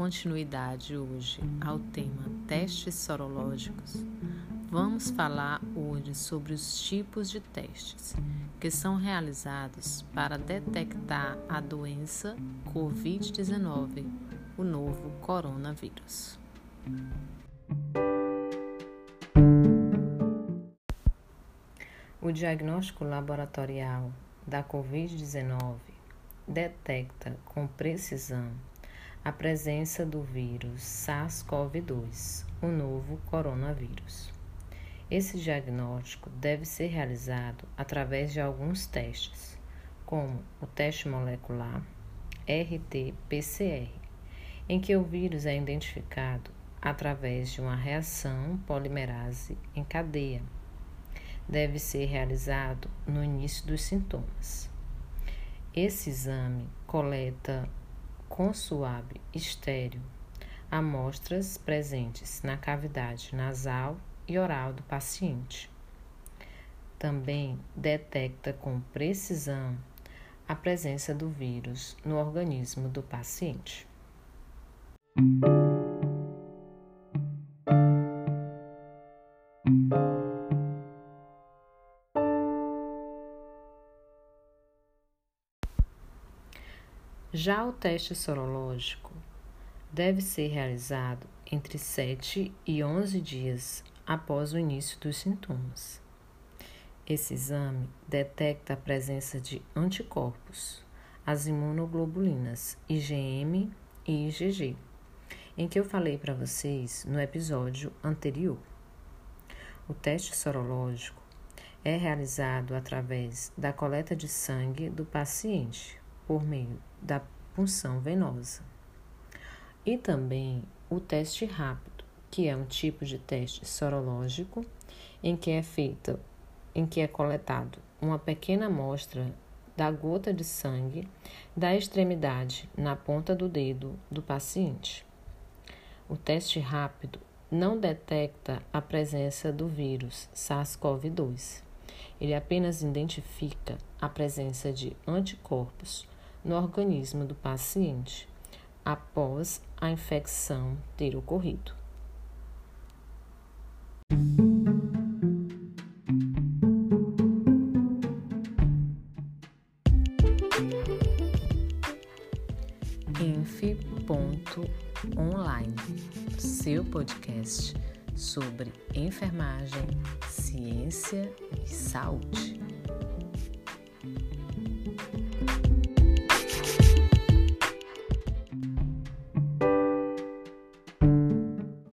continuidade hoje ao tema testes sorológicos, vamos falar hoje sobre os tipos de testes que são realizados para detectar a doença Covid-19, o novo coronavírus. O diagnóstico laboratorial da Covid-19 detecta com precisão a presença do vírus SARS-CoV-2, o novo coronavírus. Esse diagnóstico deve ser realizado através de alguns testes, como o teste molecular RT-PCR, em que o vírus é identificado através de uma reação polimerase em cadeia. Deve ser realizado no início dos sintomas. Esse exame coleta com suave estéreo amostras presentes na cavidade nasal e oral do paciente. Também detecta com precisão a presença do vírus no organismo do paciente. Já o teste sorológico deve ser realizado entre 7 e 11 dias após o início dos sintomas. Esse exame detecta a presença de anticorpos, as imunoglobulinas IgM e IgG, em que eu falei para vocês no episódio anterior. O teste sorológico é realizado através da coleta de sangue do paciente por meio da punção venosa. E também o teste rápido, que é um tipo de teste sorológico em que é feita, em que é coletado uma pequena amostra da gota de sangue da extremidade na ponta do dedo do paciente. O teste rápido não detecta a presença do vírus SARS-CoV-2. Ele apenas identifica a presença de anticorpos no organismo do paciente após a infecção ter ocorrido. Enf.online, seu podcast sobre enfermagem, ciência e saúde.